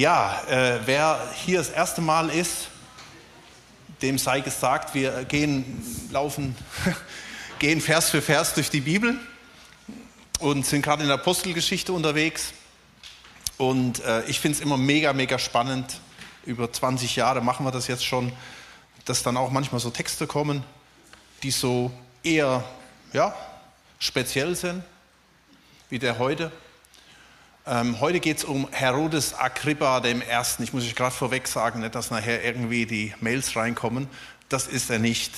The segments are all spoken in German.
Ja, äh, wer hier das erste Mal ist, dem sei gesagt, wir gehen, laufen, gehen Vers für Vers durch die Bibel und sind gerade in der Apostelgeschichte unterwegs. Und äh, ich finde es immer mega, mega spannend. Über 20 Jahre machen wir das jetzt schon, dass dann auch manchmal so Texte kommen, die so eher ja, speziell sind, wie der heute. Ähm, heute geht es um Herodes Agrippa Ersten. Ich muss euch gerade vorweg sagen, nicht, dass nachher irgendwie die Mails reinkommen. Das ist er nicht.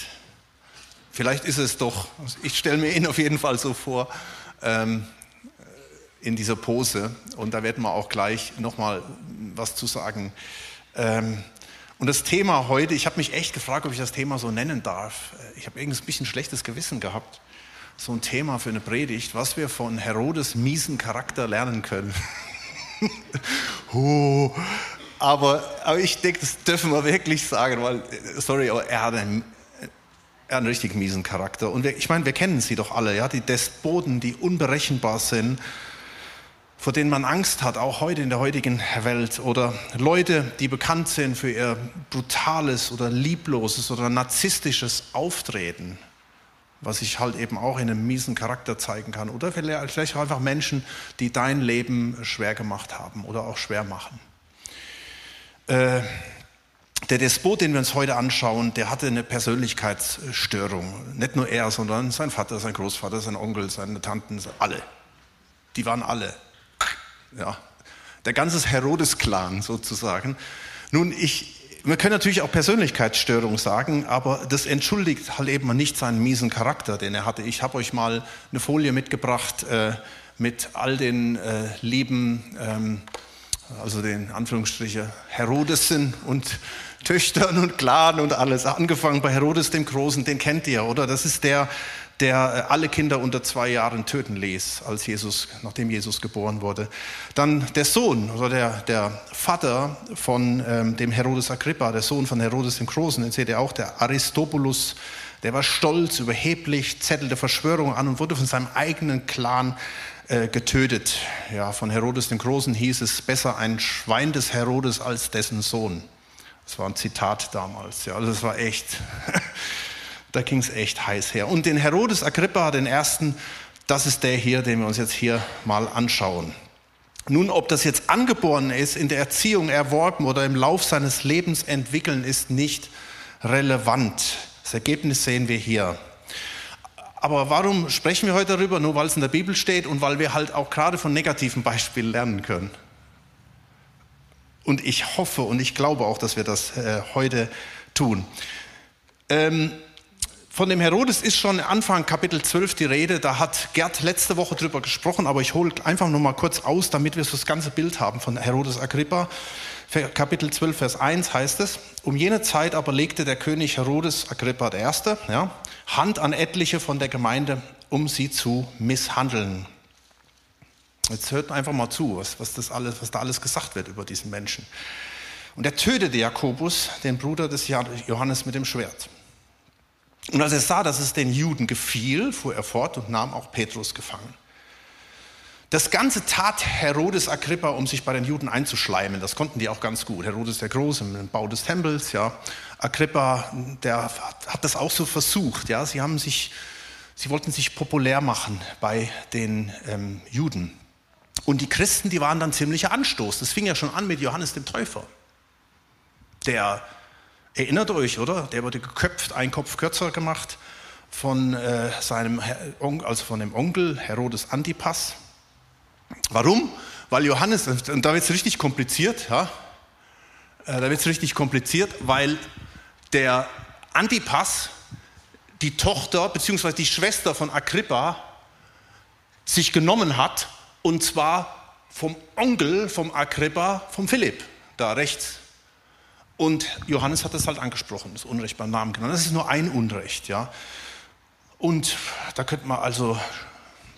Vielleicht ist es doch. Ich stelle mir ihn auf jeden Fall so vor ähm, in dieser Pose. Und da werden wir auch gleich nochmal was zu sagen. Ähm, und das Thema heute, ich habe mich echt gefragt, ob ich das Thema so nennen darf. Ich habe irgendwie ein bisschen schlechtes Gewissen gehabt so ein Thema für eine Predigt, was wir von Herodes miesen Charakter lernen können. oh, aber, aber ich denke, das dürfen wir wirklich sagen, weil, sorry, aber er hat einen, er hat einen richtig miesen Charakter. Und wir, ich meine, wir kennen sie doch alle, ja, die Despoten, die unberechenbar sind, vor denen man Angst hat, auch heute in der heutigen Welt. Oder Leute, die bekannt sind für ihr brutales oder liebloses oder narzisstisches Auftreten was sich halt eben auch in einem miesen Charakter zeigen kann. Oder vielleicht auch einfach Menschen, die dein Leben schwer gemacht haben oder auch schwer machen. Äh, der Despot, den wir uns heute anschauen, der hatte eine Persönlichkeitsstörung. Nicht nur er, sondern sein Vater, sein Großvater, sein Onkel, seine Tanten, alle. Die waren alle. Ja. Der ganze Herodes-Clan sozusagen. Nun, ich, wir können natürlich auch Persönlichkeitsstörung sagen, aber das entschuldigt halt eben nicht seinen miesen Charakter, den er hatte. Ich habe euch mal eine Folie mitgebracht äh, mit all den äh, lieben, ähm, also den Anführungsstriche Herodesen und Töchtern und Clan und alles. Angefangen bei Herodes dem Großen, den kennt ihr, oder? Das ist der, der äh, alle Kinder unter zwei Jahren töten ließ, als Jesus, nachdem Jesus geboren wurde. Dann der Sohn, oder der, der Vater von ähm, dem Herodes Agrippa, der Sohn von Herodes dem Großen, den seht ihr auch, der Aristobulus, der war stolz, überheblich, zettelte Verschwörungen an und wurde von seinem eigenen Clan äh, getötet. Ja, von Herodes dem Großen hieß es, besser ein Schwein des Herodes als dessen Sohn. Das war ein Zitat damals. Ja, also das war echt Da ging es echt heiß her. Und den Herodes Agrippa, den ersten, das ist der hier, den wir uns jetzt hier mal anschauen. Nun, ob das jetzt angeboren ist, in der Erziehung erworben oder im Lauf seines Lebens entwickeln, ist nicht relevant. Das Ergebnis sehen wir hier. Aber warum sprechen wir heute darüber? Nur weil es in der Bibel steht und weil wir halt auch gerade von negativen Beispielen lernen können. Und ich hoffe und ich glaube auch, dass wir das äh, heute tun. Ähm, von dem Herodes ist schon Anfang Kapitel 12 die Rede. Da hat Gerd letzte Woche drüber gesprochen, aber ich hole einfach nur mal kurz aus, damit wir so das ganze Bild haben von Herodes Agrippa. Kapitel 12, Vers 1 heißt es, um jene Zeit aber legte der König Herodes Agrippa I. Ja, Hand an etliche von der Gemeinde, um sie zu misshandeln. Jetzt hört einfach mal zu, was, was, das alles, was da alles gesagt wird über diesen Menschen. Und er tötete Jakobus, den Bruder des Johannes, mit dem Schwert. Und als er sah, dass es den Juden gefiel, fuhr er fort und nahm auch Petrus gefangen. Das Ganze tat Herodes Agrippa, um sich bei den Juden einzuschleimen. Das konnten die auch ganz gut. Herodes der Große im Bau des Tempels, ja. Agrippa, der hat das auch so versucht, ja. Sie haben sich, sie wollten sich populär machen bei den ähm, Juden. Und die Christen, die waren dann ziemlicher Anstoß. Das fing ja schon an mit Johannes dem Täufer, der Erinnert euch, oder? Der wurde geköpft, ein Kopf kürzer gemacht von äh, seinem also von dem Onkel Herodes Antipas. Warum? Weil Johannes, und da wird es richtig kompliziert, ja? Äh, da wird es richtig kompliziert, weil der Antipas die Tochter bzw. die Schwester von Agrippa sich genommen hat und zwar vom Onkel vom Agrippa, vom Philipp, da rechts und Johannes hat das halt angesprochen, das Unrecht beim Namen genannt. Das ist nur ein Unrecht, ja. Und da könnte man also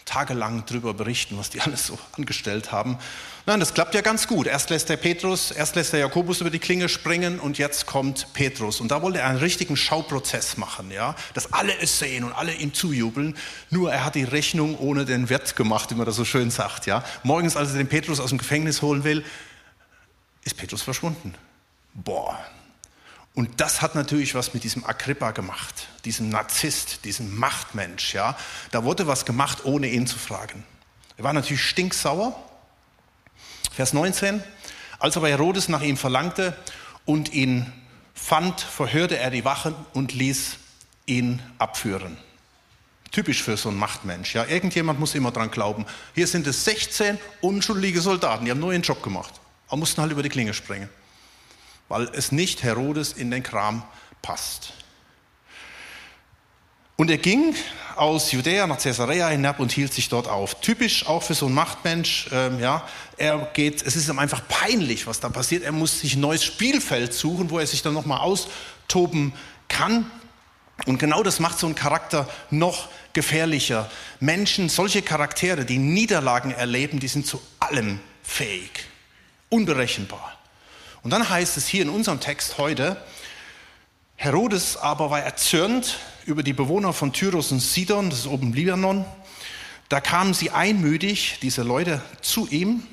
tagelang drüber berichten, was die alles so angestellt haben. Nein, das klappt ja ganz gut. Erst lässt der Petrus, erst lässt der Jakobus über die Klinge springen und jetzt kommt Petrus. Und da wollte er einen richtigen Schauprozess machen, ja, dass alle es sehen und alle ihm zujubeln. Nur er hat die Rechnung ohne den Wert gemacht, wie man das so schön sagt, ja. Morgens, als er den Petrus aus dem Gefängnis holen will, ist Petrus verschwunden. Boah. Und das hat natürlich was mit diesem Agrippa gemacht, diesem Narzisst, diesem Machtmensch. Ja, da wurde was gemacht, ohne ihn zu fragen. Er war natürlich stinksauer. Vers 19. Als aber Herodes nach ihm verlangte und ihn fand, verhörte er die Wachen und ließ ihn abführen. Typisch für so einen Machtmensch. Ja, irgendjemand muss immer dran glauben. Hier sind es 16 unschuldige Soldaten, die haben nur ihren Job gemacht, aber mussten halt über die Klinge springen, weil es nicht Herodes in den Kram passt. Und er ging aus Judäa nach Caesarea hinab und hielt sich dort auf. Typisch auch für so einen Machtmensch, ähm, ja, er geht, es ist ihm einfach peinlich, was da passiert. Er muss sich ein neues Spielfeld suchen, wo er sich dann nochmal austoben kann. Und genau das macht so einen Charakter noch gefährlicher. Menschen, solche Charaktere, die Niederlagen erleben, die sind zu allem fähig, unberechenbar. Und dann heißt es hier in unserem Text heute, Herodes aber war erzürnt über die Bewohner von Tyrus und Sidon, das ist oben Libanon. Da kamen sie einmütig, diese Leute, zu ihm.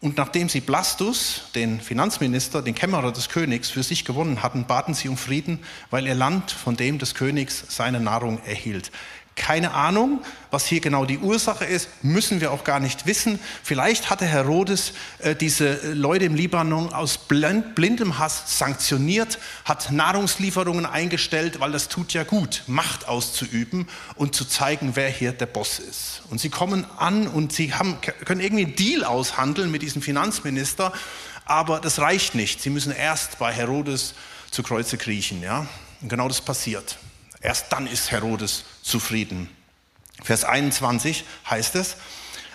Und nachdem sie Blastus, den Finanzminister, den Kämmerer des Königs, für sich gewonnen hatten, baten sie um Frieden, weil ihr Land von dem des Königs seine Nahrung erhielt. Keine Ahnung, was hier genau die Ursache ist, müssen wir auch gar nicht wissen. Vielleicht hatte Herodes äh, diese Leute im Libanon aus blind, blindem Hass sanktioniert, hat Nahrungslieferungen eingestellt, weil das tut ja gut, Macht auszuüben und zu zeigen, wer hier der Boss ist. Und sie kommen an und sie haben, können irgendwie einen Deal aushandeln mit diesem Finanzminister, aber das reicht nicht. Sie müssen erst bei Herodes zu Kreuze kriechen. Ja? Und genau das passiert. Erst dann ist Herodes zufrieden. Vers 21 heißt es,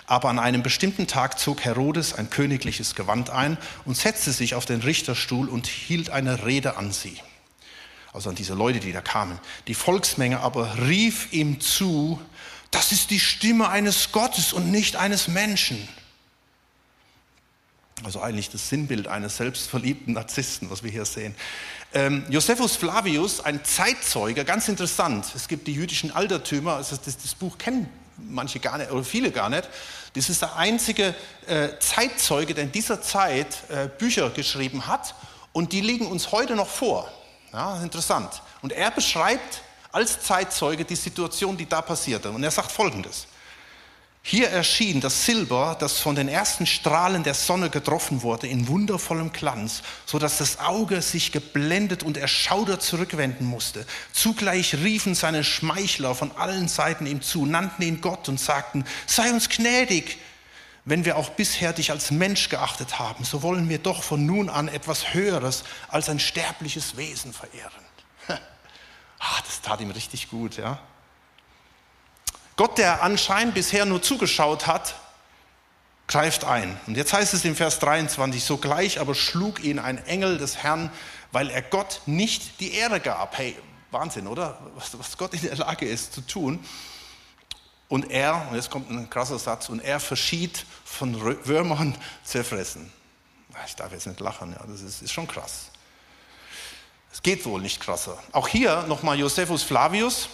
aber an einem bestimmten Tag zog Herodes ein königliches Gewand ein und setzte sich auf den Richterstuhl und hielt eine Rede an sie. Also an diese Leute, die da kamen. Die Volksmenge aber rief ihm zu, das ist die Stimme eines Gottes und nicht eines Menschen. Also eigentlich das Sinnbild eines selbstverliebten Narzissten, was wir hier sehen. Ähm, Josephus Flavius, ein Zeitzeuge, ganz interessant. Es gibt die jüdischen Altertümer, also das, das, Buch kennen manche gar nicht oder viele gar nicht. Das ist der einzige äh, Zeitzeuge, der in dieser Zeit äh, Bücher geschrieben hat und die liegen uns heute noch vor. Ja, interessant. Und er beschreibt als Zeitzeuge die Situation, die da passierte. Und er sagt Folgendes. Hier erschien das Silber, das von den ersten Strahlen der Sonne getroffen wurde, in wundervollem Glanz, so dass das Auge sich geblendet und erschaudert zurückwenden musste. Zugleich riefen seine Schmeichler von allen Seiten ihm zu, nannten ihn Gott und sagten, sei uns gnädig. Wenn wir auch bisher dich als Mensch geachtet haben, so wollen wir doch von nun an etwas Höheres als ein sterbliches Wesen verehren. ah, das tat ihm richtig gut, ja. Gott, der anscheinend bisher nur zugeschaut hat, greift ein. Und jetzt heißt es im Vers 23, sogleich aber schlug ihn ein Engel des Herrn, weil er Gott nicht die Ehre gab. Hey, Wahnsinn, oder? Was, was Gott in der Lage ist zu tun. Und er, und jetzt kommt ein krasser Satz, und er verschied von Würmern zerfressen. Ich darf jetzt nicht lachen, ja, das ist, ist schon krass. Es geht wohl nicht krasser. Auch hier nochmal Josephus Flavius,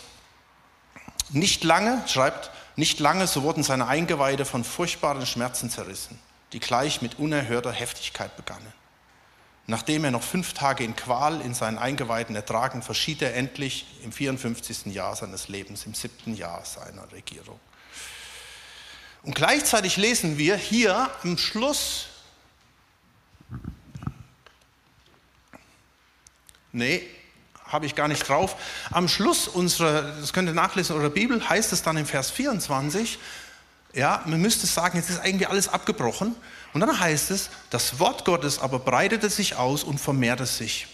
nicht lange, schreibt, nicht lange, so wurden seine Eingeweide von furchtbaren Schmerzen zerrissen, die gleich mit unerhörter Heftigkeit begannen. Nachdem er noch fünf Tage in Qual in seinen Eingeweiden ertragen, verschied er endlich im 54. Jahr seines Lebens, im siebten Jahr seiner Regierung. Und gleichzeitig lesen wir hier am Schluss, nee, habe ich gar nicht drauf. Am Schluss unserer, das könnt ihr nachlesen, unserer Bibel heißt es dann im Vers 24, ja, man müsste sagen, jetzt ist eigentlich alles abgebrochen. Und dann heißt es, das Wort Gottes aber breitete sich aus und vermehrte sich.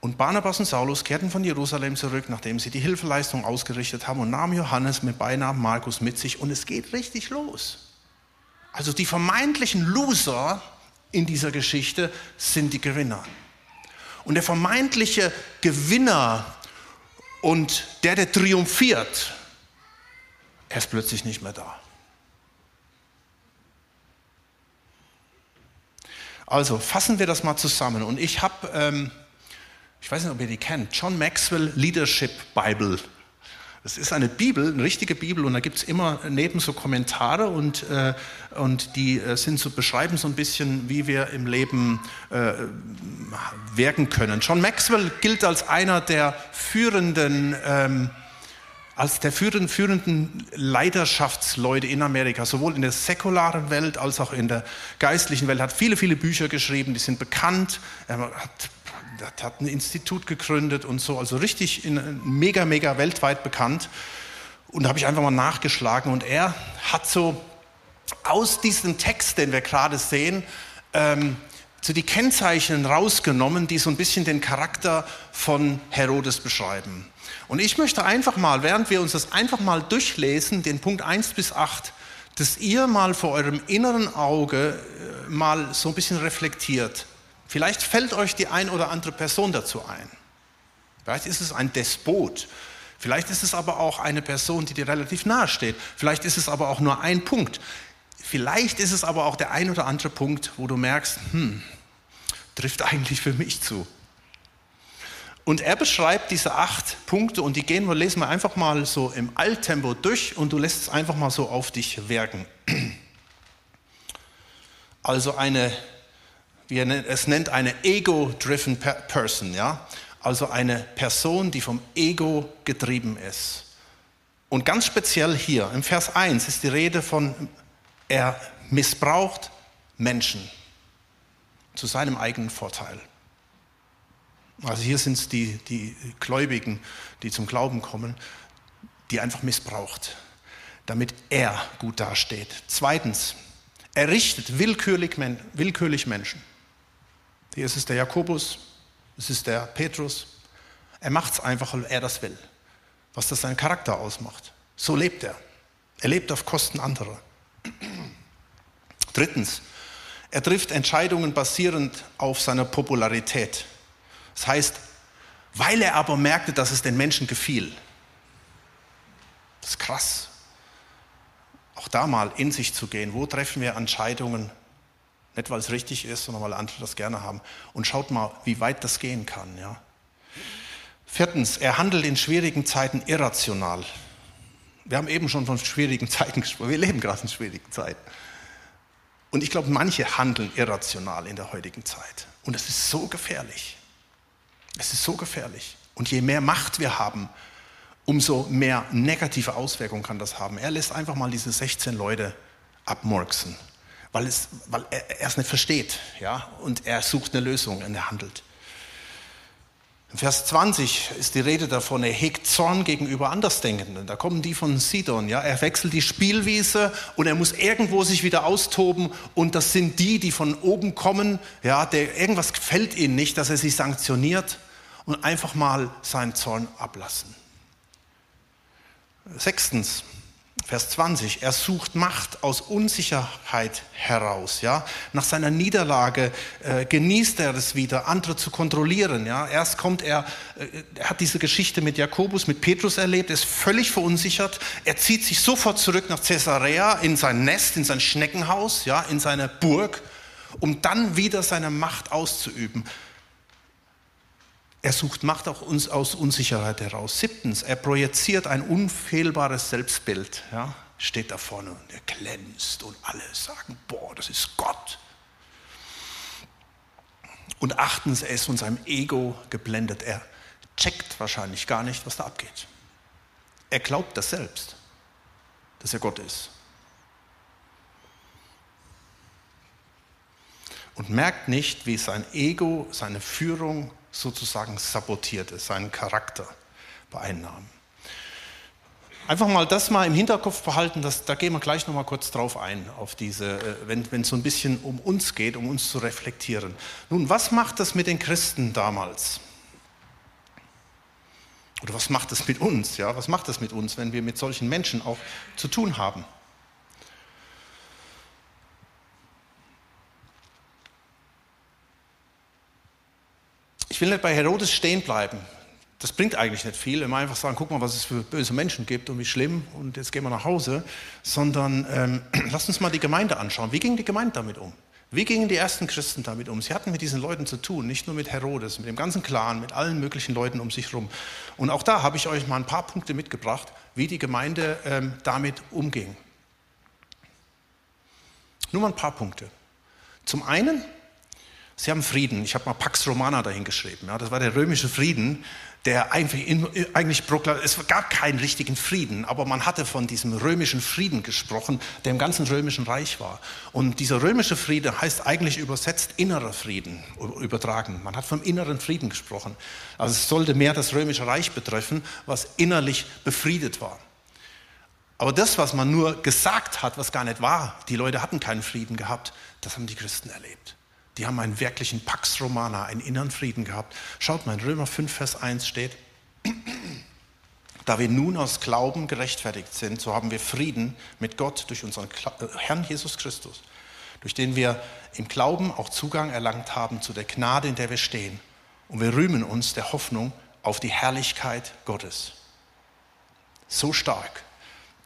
Und Barnabas und Saulus kehrten von Jerusalem zurück, nachdem sie die Hilfeleistung ausgerichtet haben und nahmen Johannes mit Beinamen Markus mit sich und es geht richtig los. Also die vermeintlichen Loser in dieser Geschichte sind die Gewinner. Und der vermeintliche Gewinner und der, der triumphiert, er ist plötzlich nicht mehr da. Also fassen wir das mal zusammen. Und ich habe, ähm, ich weiß nicht, ob ihr die kennt, John Maxwell Leadership Bible. Das ist eine Bibel, eine richtige Bibel, und da gibt es immer neben so Kommentare und, äh, und die äh, sind so, beschreiben so ein bisschen, wie wir im Leben äh, wirken können. John Maxwell gilt als einer der führenden ähm, als der führenden, führenden Leidenschaftsleute in Amerika, sowohl in der säkularen Welt als auch in der geistlichen Welt, hat viele, viele Bücher geschrieben, die sind bekannt. Er hat, hat ein Institut gegründet und so, also richtig in, mega, mega weltweit bekannt. Und da habe ich einfach mal nachgeschlagen und er hat so aus diesem Text, den wir gerade sehen, ähm, so die Kennzeichen rausgenommen, die so ein bisschen den Charakter von Herodes beschreiben. Und ich möchte einfach mal, während wir uns das einfach mal durchlesen, den Punkt 1 bis 8, dass ihr mal vor eurem inneren Auge äh, mal so ein bisschen reflektiert. Vielleicht fällt euch die ein oder andere Person dazu ein. Vielleicht ist es ein Despot. Vielleicht ist es aber auch eine Person, die dir relativ nahe steht. Vielleicht ist es aber auch nur ein Punkt. Vielleicht ist es aber auch der ein oder andere Punkt, wo du merkst, hm, trifft eigentlich für mich zu. Und er beschreibt diese acht Punkte und die gehen wir, lesen wir einfach mal so im Alttempo durch und du lässt es einfach mal so auf dich wirken. Also eine, wie er es nennt, eine ego-driven person, ja? Also eine Person, die vom Ego getrieben ist. Und ganz speziell hier im Vers 1 ist die Rede von, er missbraucht Menschen zu seinem eigenen Vorteil. Also hier sind es die, die Gläubigen, die zum Glauben kommen, die einfach missbraucht, damit er gut dasteht. Zweitens, er richtet willkürlich, willkürlich Menschen. Hier ist es der Jakobus, es ist der Petrus. Er macht es einfach, weil er das will, was das seinen Charakter ausmacht. So lebt er. Er lebt auf Kosten anderer. Drittens, er trifft Entscheidungen basierend auf seiner Popularität. Das heißt, weil er aber merkte, dass es den Menschen gefiel. Das ist krass. Auch da mal in sich zu gehen. Wo treffen wir Entscheidungen? Nicht, weil es richtig ist, sondern weil andere das gerne haben. Und schaut mal, wie weit das gehen kann. Ja? Viertens, er handelt in schwierigen Zeiten irrational. Wir haben eben schon von schwierigen Zeiten gesprochen. Wir leben gerade in schwierigen Zeiten. Und ich glaube, manche handeln irrational in der heutigen Zeit. Und es ist so gefährlich. Es ist so gefährlich. Und je mehr Macht wir haben, umso mehr negative Auswirkungen kann das haben. Er lässt einfach mal diese 16 Leute abmurksen, weil, es, weil er, es nicht versteht. Ja? Und er sucht eine Lösung und er handelt. In Vers 20 ist die Rede davon, er hegt Zorn gegenüber Andersdenkenden. Da kommen die von Sidon. Ja? Er wechselt die Spielwiese und er muss irgendwo sich wieder austoben. Und das sind die, die von oben kommen. Ja? Der, irgendwas gefällt ihnen nicht, dass er sie sanktioniert und einfach mal seinen Zorn ablassen. Sechstens, Vers 20, er sucht Macht aus Unsicherheit heraus. Ja? Nach seiner Niederlage äh, genießt er es wieder, andere zu kontrollieren. Ja? Erst kommt er, äh, er hat diese Geschichte mit Jakobus, mit Petrus erlebt, ist völlig verunsichert. Er zieht sich sofort zurück nach Caesarea in sein Nest, in sein Schneckenhaus, ja? in seine Burg, um dann wieder seine Macht auszuüben. Er sucht Macht auch uns aus Unsicherheit heraus. Siebtens, er projiziert ein unfehlbares Selbstbild. Ja, steht da vorne und er glänzt und alle sagen, boah, das ist Gott. Und achtens, er ist von seinem Ego geblendet. Er checkt wahrscheinlich gar nicht, was da abgeht. Er glaubt das selbst, dass er Gott ist. Und merkt nicht, wie sein Ego seine Führung sozusagen sabotiert ist, seinen Charakter beeinnahmen. Einfach mal das mal im Hinterkopf behalten, dass, da gehen wir gleich noch mal kurz drauf ein, auf diese, äh, wenn, wenn es so ein bisschen um uns geht, um uns zu reflektieren. Nun, was macht das mit den Christen damals? Oder was macht das mit uns? Ja, was macht das mit uns, wenn wir mit solchen Menschen auch zu tun haben? Ich will nicht bei Herodes stehen bleiben. Das bringt eigentlich nicht viel, wenn wir einfach sagen, guck mal, was es für böse Menschen gibt und wie schlimm und jetzt gehen wir nach Hause, sondern ähm, lasst uns mal die Gemeinde anschauen. Wie ging die Gemeinde damit um? Wie gingen die ersten Christen damit um? Sie hatten mit diesen Leuten zu tun, nicht nur mit Herodes, mit dem ganzen Clan, mit allen möglichen Leuten um sich herum. Und auch da habe ich euch mal ein paar Punkte mitgebracht, wie die Gemeinde ähm, damit umging. Nur mal ein paar Punkte. Zum einen, sie haben Frieden. Ich habe mal Pax Romana dahingeschrieben. Ja, das war der römische Frieden, der eigentlich, eigentlich proklamiert, es gab keinen richtigen Frieden, aber man hatte von diesem römischen Frieden gesprochen, der im ganzen römischen Reich war. Und dieser römische Friede heißt eigentlich übersetzt innerer Frieden, übertragen. Man hat vom inneren Frieden gesprochen. Also es sollte mehr das römische Reich betreffen, was innerlich befriedet war. Aber das, was man nur gesagt hat, was gar nicht war, die Leute hatten keinen Frieden gehabt, das haben die Christen erlebt. Die haben einen wirklichen Pax Romana, einen inneren Frieden gehabt. Schaut mal, in Römer 5, Vers 1 steht, da wir nun aus Glauben gerechtfertigt sind, so haben wir Frieden mit Gott durch unseren äh, Herrn Jesus Christus, durch den wir im Glauben auch Zugang erlangt haben zu der Gnade, in der wir stehen. Und wir rühmen uns der Hoffnung auf die Herrlichkeit Gottes. So stark.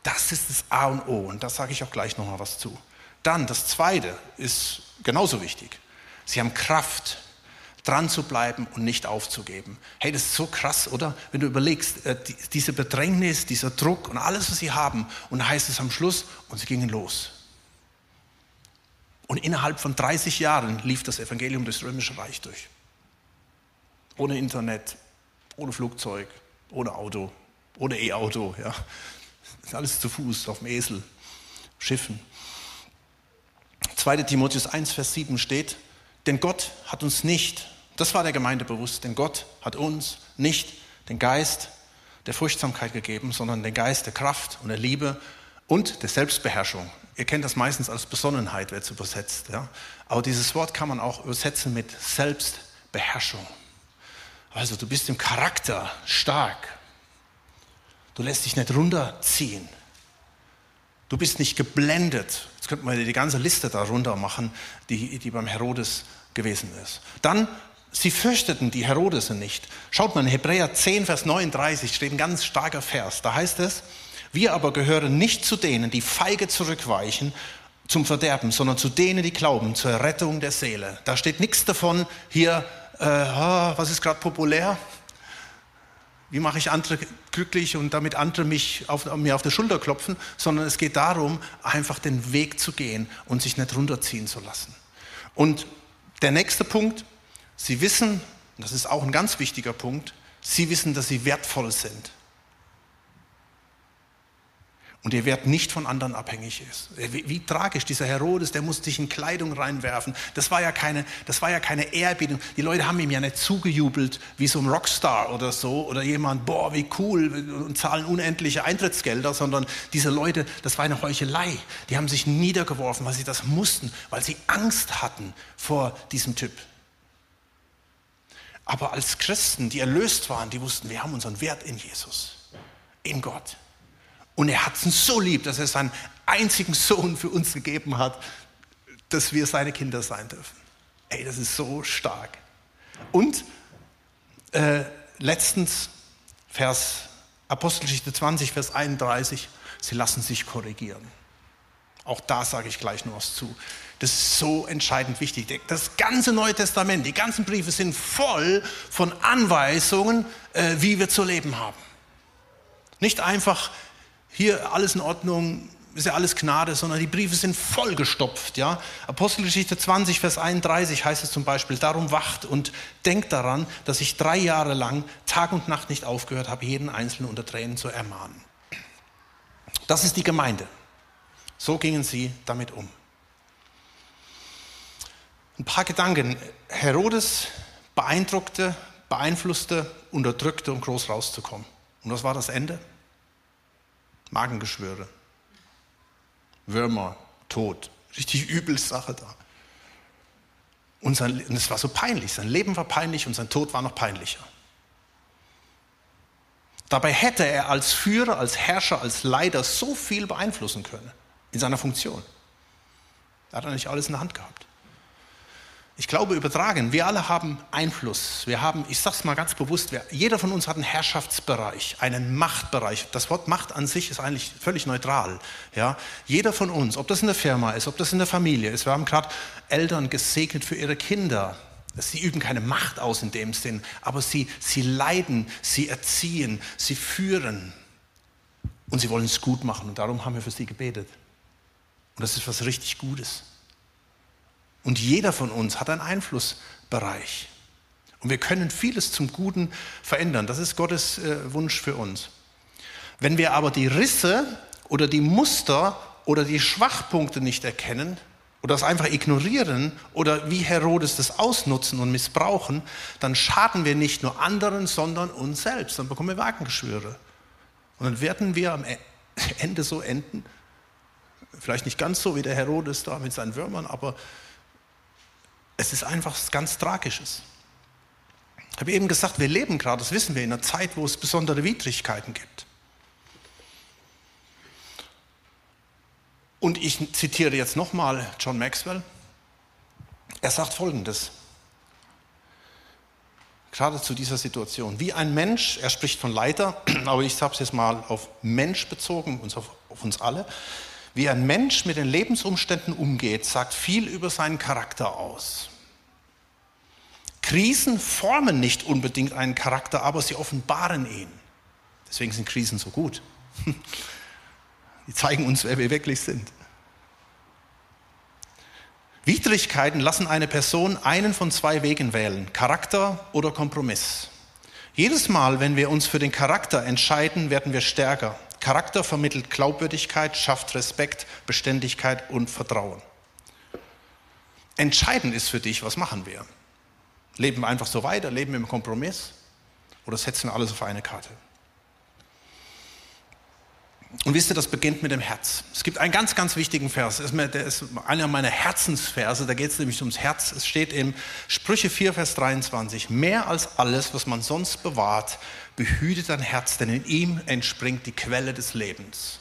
Das ist das A und O und da sage ich auch gleich nochmal was zu. Dann das Zweite ist genauso wichtig. Sie haben Kraft, dran zu bleiben und nicht aufzugeben. Hey, das ist so krass, oder? Wenn du überlegst, äh, diese Bedrängnis, dieser Druck und alles, was sie haben, und da heißt es am Schluss, und sie gingen los. Und innerhalb von 30 Jahren lief das Evangelium des Römischen Reich durch. Ohne Internet, ohne Flugzeug, ohne Auto, ohne E-Auto, ja. Alles zu Fuß, auf dem Esel, Schiffen. 2. Timotheus 1, Vers 7 steht, denn Gott hat uns nicht, das war der Gemeinde bewusst, denn Gott hat uns nicht den Geist der Furchtsamkeit gegeben, sondern den Geist der Kraft und der Liebe und der Selbstbeherrschung. Ihr kennt das meistens als Besonnenheit, wird es übersetzt. Ja? Aber dieses Wort kann man auch übersetzen mit Selbstbeherrschung. Also du bist im Charakter stark. Du lässt dich nicht runterziehen. Du bist nicht geblendet. Jetzt könnte man die ganze Liste darunter machen, die, die beim Herodes gewesen ist. Dann, sie fürchteten die Herodese nicht. Schaut mal, in Hebräer 10, Vers 39 steht ein ganz starker Vers. Da heißt es, wir aber gehören nicht zu denen, die feige zurückweichen zum Verderben, sondern zu denen, die glauben, zur Rettung der Seele. Da steht nichts davon, hier, äh, oh, was ist gerade populär? Wie mache ich andere glücklich und damit andere mich auf, mir auf die Schulter klopfen, sondern es geht darum, einfach den Weg zu gehen und sich nicht runterziehen zu lassen. Und der nächste Punkt, Sie wissen, das ist auch ein ganz wichtiger Punkt, Sie wissen, dass Sie wertvoll sind und ihr Wert nicht von anderen abhängig ist. Wie, wie, tragisch, dieser Herodes, der musste sich in Kleidung reinwerfen. Das war, ja keine, das war ja keine Ehrerbietung. Die Leute haben ihm ja nicht zugejubelt wie so ein Rockstar oder so oder jemand, boah, wie cool und zahlen unendliche Eintrittsgelder, sondern diese Leute, das war eine Heuchelei. Die haben sich niedergeworfen, weil sie das mussten, weil sie Angst hatten vor diesem Typ. Aber als Christen, die erlöst waren, die wussten, wir haben unseren Wert in Jesus, in Gott. Und er hat uns so lieb, dass er seinen einzigen Sohn für uns gegeben hat, dass wir seine Kinder sein dürfen. Ey, das ist so stark. Und äh, letztens, Vers Apostelgeschichte 20, Vers 31, sie lassen sich korrigieren. Auch da sage ich gleich noch was zu. Das ist so entscheidend wichtig. Das ganze Neue Testament, die ganzen Briefe sind voll von Anweisungen, äh, wie wir zu leben haben. Nicht einfach hier alles in Ordnung, ist ja alles Gnade, sondern die Briefe sind vollgestopft. Ja? Apostelgeschichte 20, Vers 31 heißt es zum Beispiel, darum wacht und denkt daran, dass ich drei Jahre lang Tag und Nacht nicht aufgehört habe, jeden Einzelnen unter Tränen zu ermahnen. Das ist die Gemeinde. So gingen sie damit um. Ein paar Gedanken. Herodes beeindruckte, beeinflusste, unterdrückte, um groß rauszukommen. Und was war das Ende? Magengeschwüre, Würmer, Tod. Richtig übel Sache da. Und, sein, und es war so peinlich. Sein Leben war peinlich und sein Tod war noch peinlicher. Dabei hätte er als Führer, als Herrscher, als Leiter so viel beeinflussen können in seiner Funktion. Er hat er nicht alles in der Hand gehabt. Ich glaube, übertragen, wir alle haben Einfluss. Wir haben, ich sage es mal ganz bewusst, wir, jeder von uns hat einen Herrschaftsbereich, einen Machtbereich. Das Wort Macht an sich ist eigentlich völlig neutral. Ja? Jeder von uns, ob das in der Firma ist, ob das in der Familie ist, wir haben gerade Eltern gesegnet für ihre Kinder. Sie üben keine Macht aus in dem Sinn, aber sie, sie leiden, sie erziehen, sie führen und sie wollen es gut machen. Und darum haben wir für sie gebetet. Und das ist was richtig Gutes. Und jeder von uns hat einen Einflussbereich. Und wir können vieles zum Guten verändern. Das ist Gottes äh, Wunsch für uns. Wenn wir aber die Risse oder die Muster oder die Schwachpunkte nicht erkennen oder es einfach ignorieren oder wie Herodes das ausnutzen und missbrauchen, dann schaden wir nicht nur anderen, sondern uns selbst. Dann bekommen wir Wagengeschwüre. Und dann werden wir am e-, Ende so enden, vielleicht nicht ganz so wie der Herodes da mit seinen Würmern, aber es ist einfach was ganz Tragisches. Ich habe eben gesagt, wir leben gerade, das wissen wir, in einer Zeit, wo es besondere Widrigkeiten gibt. Und ich zitiere jetzt nochmal John Maxwell. Er sagt Folgendes, gerade zu dieser Situation. Wie ein Mensch, er spricht von Leiter, aber ich habe es jetzt mal auf Mensch bezogen, auf, auf uns alle. Wie ein Mensch mit den Lebensumständen umgeht, sagt viel über seinen Charakter aus. Krisen formen nicht unbedingt einen Charakter, aber sie offenbaren ihn. Deswegen sind Krisen so gut. Die zeigen uns, wer wir wirklich sind. Widrigkeiten lassen eine Person einen von zwei Wegen wählen, Charakter oder Kompromiss. Jedes Mal, wenn wir uns für den Charakter entscheiden, werden wir stärker. Charakter vermittelt Glaubwürdigkeit, schafft Respekt, Beständigkeit und Vertrauen. Entscheidend ist für dich, was machen wir? Leben wir einfach so weiter, leben wir im Kompromiss oder setzen wir alles auf eine Karte? Und wisst ihr, das beginnt mit dem Herz. Es gibt einen ganz, ganz wichtigen Vers. Der ist einer meiner Herzensverse. Da geht es nämlich ums Herz. Es steht in Sprüche 4, Vers 23. Mehr als alles, was man sonst bewahrt, behüte dein Herz, denn in ihm entspringt die Quelle des Lebens.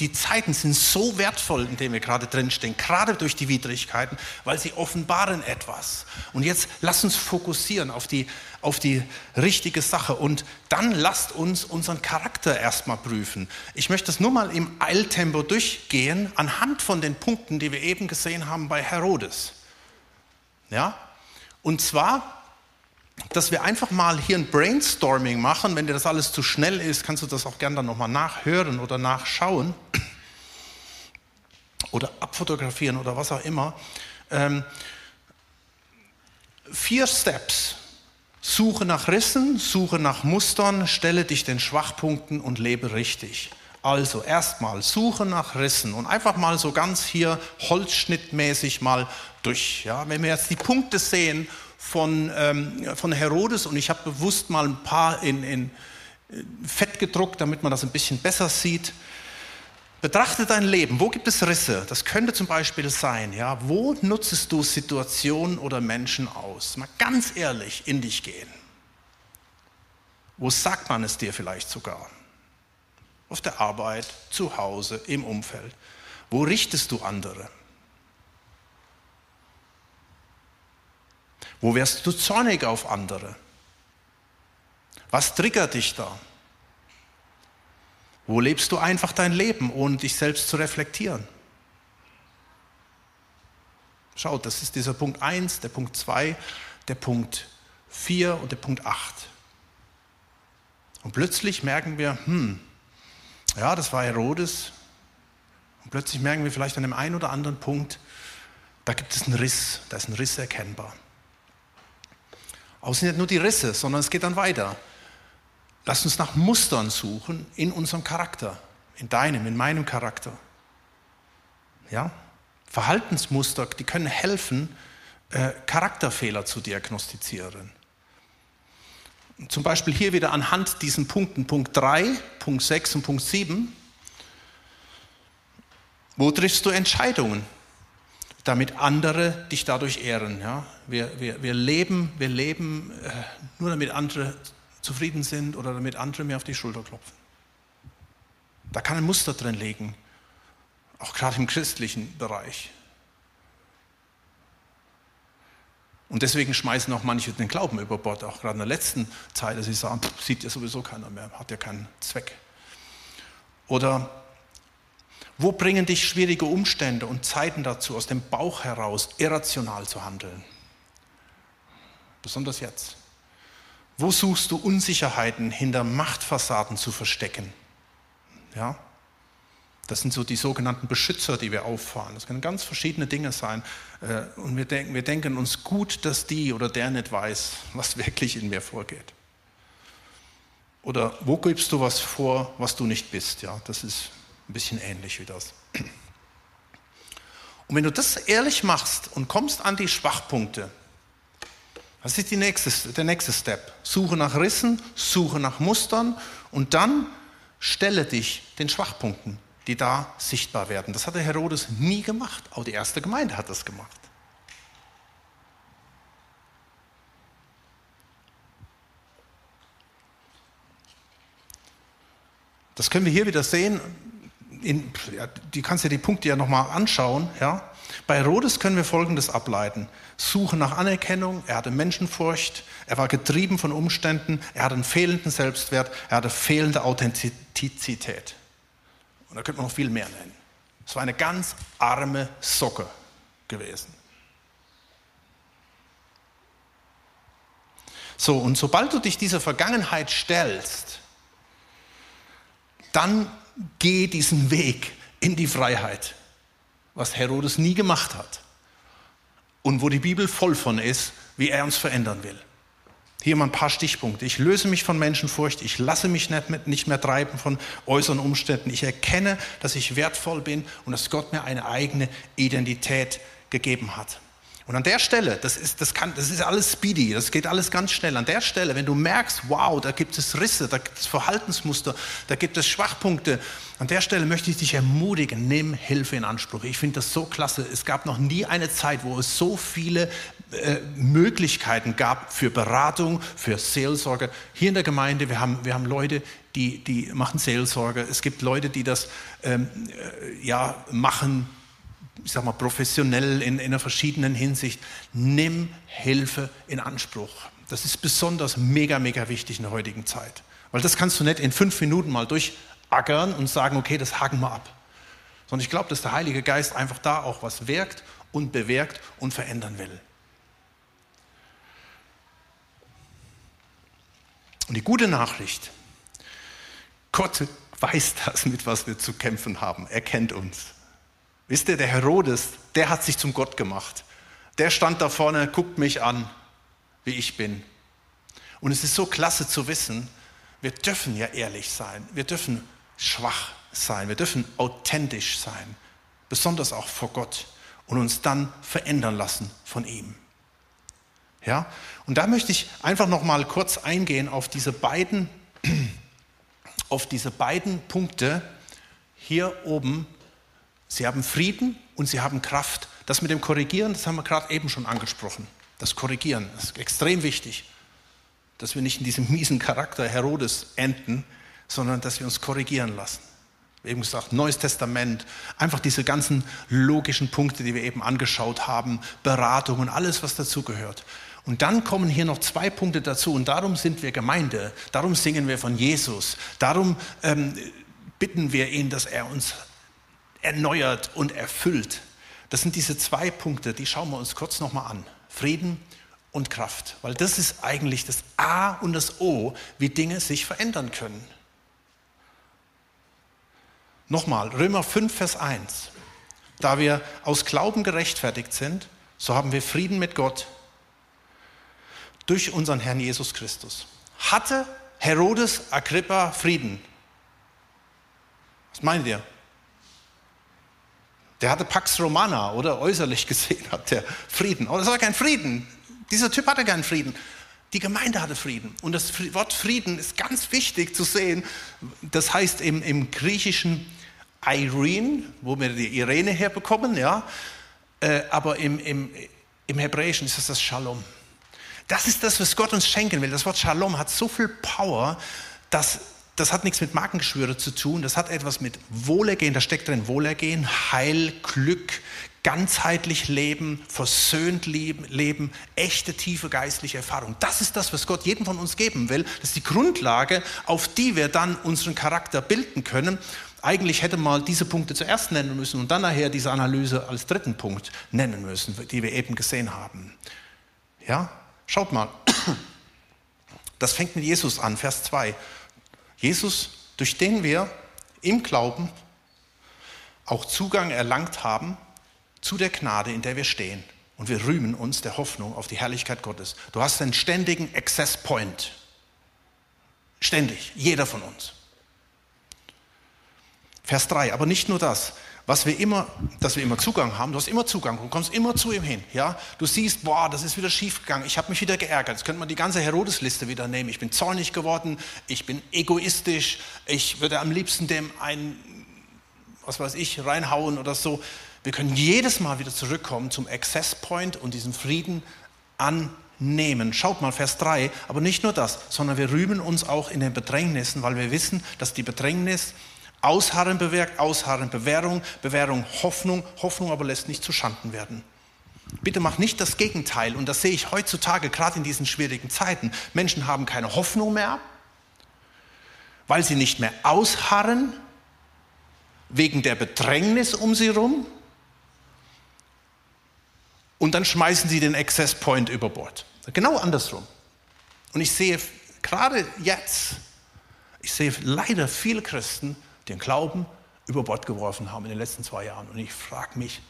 Die Zeiten sind so wertvoll, in denen wir gerade drinstehen, gerade durch die Widrigkeiten, weil sie offenbaren etwas. Und jetzt lasst uns fokussieren auf die, auf die richtige Sache und dann lasst uns unseren Charakter erstmal prüfen. Ich möchte das nur mal im Eiltempo durchgehen, anhand von den Punkten, die wir eben gesehen haben bei Herodes. Ja? Und zwar dass wir einfach mal hier ein Brainstorming machen. Wenn dir das alles zu schnell ist, kannst du das auch gerne dann nochmal nachhören oder nachschauen oder abfotografieren oder was auch immer. Ähm, vier Steps. Suche nach Rissen, suche nach Mustern, stelle dich den Schwachpunkten und lebe richtig. Also erstmal suche nach Rissen und einfach mal so ganz hier holzschnittmäßig mal durch. Ja? Wenn wir jetzt die Punkte sehen von, ähm, von Herodes und ich habe bewusst mal ein paar in, in Fett gedruckt, damit man das ein bisschen besser sieht. Betrachte dein Leben. Wo gibt es Risse? Das könnte zum Beispiel sein, ja. Wo nutzt du Situationen oder Menschen aus? Mal ganz ehrlich in dich gehen. Wo sagt man es dir vielleicht sogar? Auf der Arbeit, zu Hause, im Umfeld. Wo richtest du andere? Wo wärst du zornig auf andere? Was triggert dich da? Wo lebst du einfach dein Leben, ohne dich selbst zu reflektieren? Schaut, das ist dieser Punkt 1, der Punkt 2, der Punkt 4 und der Punkt 8. Und plötzlich merken wir, hm, ja, das war Herodes. Und plötzlich merken wir vielleicht an dem einen oder anderen Punkt, da gibt es einen Riss, da ist ein Riss erkennbar. Aber sind nicht nur die Risse, sondern es geht dann weiter. Lass uns nach Mustern suchen in unserem Charakter, in deinem, in meinem Charakter. Ja? Verhaltensmuster, die können helfen, äh, Charakterfehler zu diagnostizieren. Zum Beispiel hier wieder anhand diesen Punkten, Punkt 3, Punkt 6 und Punkt 7. Wo triffst du Entscheidungen? Damit andere dich dadurch ehren. Ja? Wir, wir, wir leben, wir leben äh, nur damit andere zufrieden sind oder damit andere mir auf die Schulter klopfen. Da kann ein Muster drin liegen, auch gerade im christlichen Bereich. Und deswegen schmeißen auch manche den Glauben über Bord, auch gerade in der letzten Zeit, dass sie sagen, sieht ja sowieso keiner mehr, hat ja keinen Zweck. Oder wo bringen dich schwierige Umstände und Zeiten dazu, aus dem Bauch heraus irrational zu handeln? Besonders jetzt. Wo suchst du Unsicherheiten hinter Machtfassaden zu verstecken? Ja? Das sind so die sogenannten Beschützer, die wir auffahren. Das können ganz verschiedene Dinge sein. Äh, und wir denken, wir denken uns gut, dass die oder der nicht weiß, was wirklich in mir vorgeht. Oder wo gibst du was vor, was du nicht bist? Ja, das ist ein bisschen ähnlich wie das. Und wenn du das ehrlich machst und kommst an die Schwachpunkte, das ist nächste, der nächste Step. Suche nach Rissen, suche nach Mustern und dann stelle dich den Schwachpunkten die da sichtbar werden. Das hat der Herodes nie gemacht. Auch die erste Gemeinde hat das gemacht. Das können wir hier wieder sehen. In, ja, die kannst dir die Punkte ja nochmal anschauen. Ja? Bei Herodes können wir Folgendes ableiten. Suche nach Anerkennung, er hatte Menschenfurcht, er war getrieben von Umständen, er hatte einen fehlenden Selbstwert, er hatte fehlende Authentizität. Und da könnte man noch viel mehr nennen. Es war eine ganz arme Socke gewesen. So, und sobald du dich dieser Vergangenheit stellst, dann geh diesen Weg in die Freiheit, was Herodes nie gemacht hat. Und wo die Bibel voll von ist, wie er uns verändern will. Hier mal ein paar Stichpunkte. Ich löse mich von Menschenfurcht. Ich lasse mich nicht, nicht mehr treiben von äußeren Umständen. Ich erkenne, dass ich wertvoll bin und dass Gott mir eine eigene Identität gegeben hat. Und an der Stelle, das ist, das, kann, das ist alles speedy, das geht alles ganz schnell. An der Stelle, wenn du merkst, wow, da gibt es Risse, da gibt es Verhaltensmuster, da gibt es Schwachpunkte, an der Stelle möchte ich dich ermutigen, nimm Hilfe in Anspruch. Ich finde das so klasse. Es gab noch nie eine Zeit, wo es so viele äh, Möglichkeiten gab für Beratung, für Seelsorge. Hier in der Gemeinde, wir haben, wir haben Leute, die, die machen Seelsorge. Es gibt Leute, die das ähm, äh, ja, machen ich sag mal, professionell in, in einer verschiedenen Hinsicht. Nimm Hilfe in Anspruch. Das ist besonders mega, mega wichtig in der heutigen Zeit. Weil das kannst du nicht in fünf Minuten mal durchackern und sagen, okay, das haken wir ab. Sondern ich glaube, dass der Heilige Geist einfach da auch was wirkt und bewirkt und verändern will. Und die gute Nachricht, Gott weiß das, mit was wir zu kämpfen haben. Er kennt uns. Wisst ihr, der Herodes, der hat sich zum Gott gemacht. Der stand da vorne, guckt mich an, wie ich bin. Und es ist so klasse zu wissen, wir dürfen ja ehrlich sein, wir dürfen schwach sein, wir dürfen authentisch sein, besonders auch vor Gott und uns dann verändern lassen von ihm. Ja? Und da möchte ich einfach noch mal kurz eingehen auf diese beiden auf diese beiden Punkte hier oben Sie haben Frieden und sie haben Kraft. Das mit dem Korrigieren, das haben wir gerade eben schon angesprochen. Das Korrigieren ist extrem wichtig, dass wir nicht in diesem miesen Charakter Herodes enden, sondern dass wir uns korrigieren lassen. Eben gesagt, Neues Testament, einfach diese ganzen logischen Punkte, die wir eben angeschaut haben, Beratung und alles, was dazugehört. Und dann kommen hier noch zwei Punkte dazu und darum sind wir Gemeinde, darum singen wir von Jesus, darum ähm, bitten wir ihn, dass er uns erneuert und erfüllt. Das sind diese zwei Punkte, die schauen wir uns kurz nochmal an. Frieden und Kraft, weil das ist eigentlich das A und das O, wie Dinge sich verändern können. Nochmal, Römer 5, Vers 1. Da wir aus Glauben gerechtfertigt sind, so haben wir Frieden mit Gott durch unseren Herrn Jesus Christus. Hatte Herodes Agrippa Frieden? Was meint ihr? Der hatte Pax Romana oder äußerlich gesehen hat der Frieden. Aber das war kein Frieden. Dieser Typ hatte keinen Frieden. Die Gemeinde hatte Frieden. Und das Wort Frieden ist ganz wichtig zu sehen. Das heißt im, im griechischen Irene, wo wir die Irene herbekommen, ja. Äh, aber im, im, im Hebräischen ist das das Shalom. Das ist das, was Gott uns schenken will. Das Wort Shalom hat so viel Power, dass das hat nichts mit Markengeschwüre zu tun, das hat etwas mit Wohlergehen, da steckt drin Wohlergehen, Heil, Glück, ganzheitlich leben, versöhnt leben, echte tiefe geistliche Erfahrung. Das ist das, was Gott jedem von uns geben will. Das ist die Grundlage, auf die wir dann unseren Charakter bilden können. Eigentlich hätte man diese Punkte zuerst nennen müssen und dann nachher diese Analyse als dritten Punkt nennen müssen, die wir eben gesehen haben. Ja, schaut mal. Das fängt mit Jesus an, Vers 2. Jesus, durch den wir im Glauben auch Zugang erlangt haben zu der Gnade, in der wir stehen. Und wir rühmen uns der Hoffnung auf die Herrlichkeit Gottes. Du hast einen ständigen Access Point. Ständig, jeder von uns. Vers 3, aber nicht nur das was wir immer, dass wir immer Zugang haben. Du hast immer Zugang, du kommst immer zu ihm hin. Ja? Du siehst, boah, das ist wieder schiefgegangen, ich habe mich wieder geärgert. Jetzt könnte man die ganze Herodesliste wieder nehmen. Ich bin zornig geworden, ich bin egoistisch, ich würde am liebsten dem ein, was weiß ich, reinhauen oder so. Wir können jedes Mal wieder zurückkommen zum Access Point und diesen Frieden annehmen. Schaut mal, Vers 3, aber nicht nur das, sondern wir rühmen uns auch in den Bedrängnissen, weil wir wissen, dass die Bedrängnis Ausharren bewirkt, Ausharren Bewährung, Bewährung Hoffnung, Hoffnung aber lässt nicht zu Schanden werden. Bitte mach nicht das Gegenteil. Und das sehe ich heutzutage, gerade in diesen schwierigen Zeiten. Menschen haben keine Hoffnung mehr, weil sie nicht mehr ausharren, wegen der Bedrängnis um sie herum. Und dann schmeißen sie den Access Point über Bord. Genau andersrum. Und ich sehe gerade jetzt, ich sehe leider viele Christen, den Glauben über Bord geworfen haben in den letzten zwei Jahren. Und ich frage mich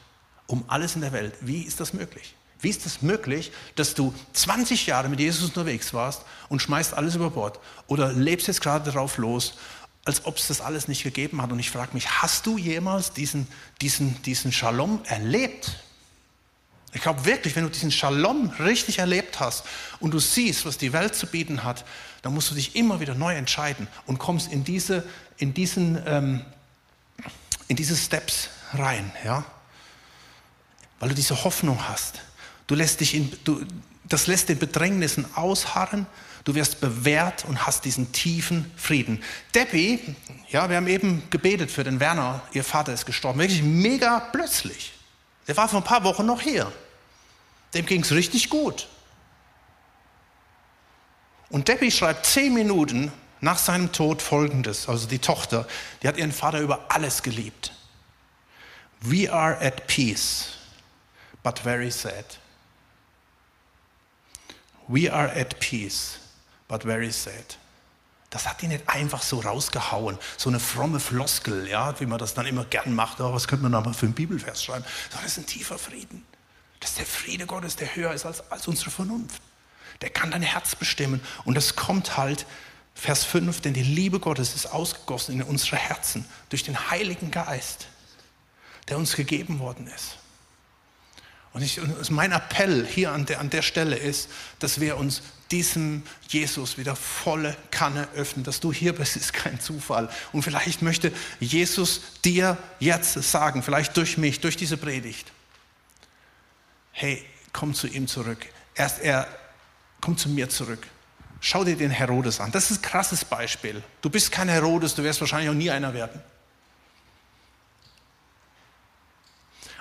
um alles in der Welt, wie ist das möglich? Wie ist es das möglich, dass du 20 Jahre mit Jesus unterwegs warst und schmeißt alles über Bord oder lebst jetzt gerade darauf los, als ob es das alles nicht gegeben hat? Und ich frage mich, hast du jemals diesen, diesen, diesen Shalom erlebt? Ich glaube wirklich, wenn du diesen Shalom richtig erlebt hast und du siehst, was die Welt zu bieten hat, dann musst du dich immer wieder neu entscheiden und kommst in diese, in diesen, ähm, in diese Steps rein, ja? Weil du diese Hoffnung hast. Du lässt dich in, du, das lässt den Bedrängnissen ausharren. Du wirst bewährt und hast diesen tiefen Frieden. Debbie, ja, wir haben eben gebetet für den Werner. Ihr Vater ist gestorben. Wirklich mega plötzlich. Der war vor ein paar Wochen noch hier. Dem ging es richtig gut. Und Debbie schreibt zehn Minuten nach seinem Tod folgendes, also die Tochter, die hat ihren Vater über alles geliebt. We are at peace, but very sad. We are at peace, but very sad. Das hat die nicht einfach so rausgehauen, so eine fromme Floskel, ja, wie man das dann immer gern macht. Oh, was könnte man da mal für einen Bibelvers schreiben? Sondern das ist ein tiefer Frieden. Das ist der Friede Gottes, der höher ist als, als unsere Vernunft. Der kann dein Herz bestimmen. Und das kommt halt, Vers 5, denn die Liebe Gottes ist ausgegossen in unsere Herzen durch den Heiligen Geist, der uns gegeben worden ist. Und, ich, und mein Appell hier an der, an der Stelle ist, dass wir uns diesem Jesus wieder volle Kanne öffnen. Dass du hier bist, ist kein Zufall. Und vielleicht möchte Jesus dir jetzt sagen, vielleicht durch mich, durch diese Predigt, hey, komm zu ihm zurück. Erst er kommt zu mir zurück. Schau dir den Herodes an. Das ist ein krasses Beispiel. Du bist kein Herodes, du wirst wahrscheinlich auch nie einer werden.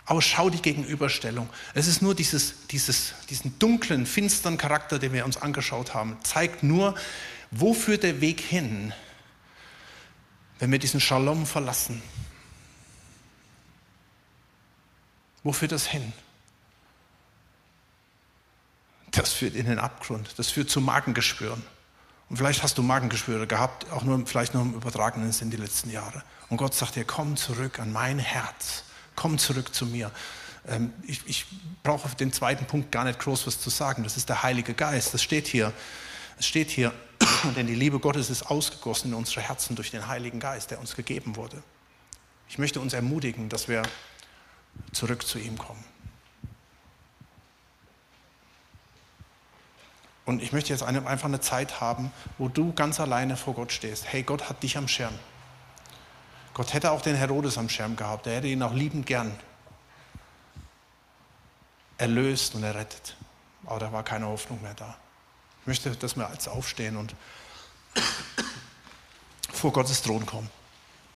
Aber schau die Gegenüberstellung. Es ist nur dieses, dieses, diesen dunklen, finsteren Charakter, den wir uns angeschaut haben, zeigt nur, wo führt der Weg hin, wenn wir diesen Shalom verlassen. Wo führt das hin? das führt in den Abgrund. Das führt zu Magengeschwüren. Und vielleicht hast du Magengeschwüre gehabt, auch nur, vielleicht nur im übertragenen Sinn die letzten Jahre. Und Gott sagt dir, komm zurück an mein Herz. Komm zurück zu mir. Ähm, ich, ich brauche auf den zweiten Punkt gar nicht groß was zu sagen. Das ist der Heilige Geist. Das steht hier. Es steht hier, denn die Liebe Gottes ist ausgegossen in unsere Herzen durch den Heiligen Geist, der uns gegeben wurde. Ich möchte uns ermutigen, dass wir zurück zu ihm kommen. Und ich möchte jetzt einfach eine Zeit haben, wo du ganz alleine vor Gott stehst. Hey, Gott hat dich am Schirm. Gott hätte auch den Herodes am Schirm gehabt. Er hätte ihn auch liebend gern erlöst und errettet. Aber da war keine Hoffnung mehr da. Ich möchte, dass wir jetzt aufstehen und vor Gottes Thron kommen.